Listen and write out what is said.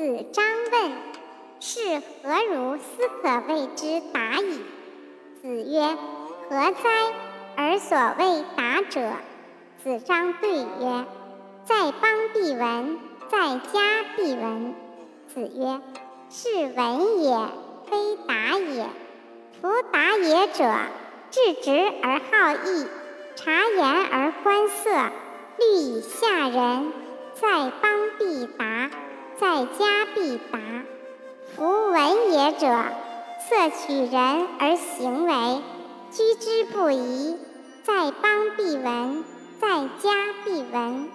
子张问：“是何如斯可谓之达矣？”子曰：“何哉？而所谓达者。”子张对曰：“在邦必闻，在家必闻。”子曰：“是闻也，非达也。夫达也者，治直而好义，察言而观色，虑以下人。在邦，家必达。夫闻也者，色取人而行为，居之不疑。在邦必闻，在家必闻。”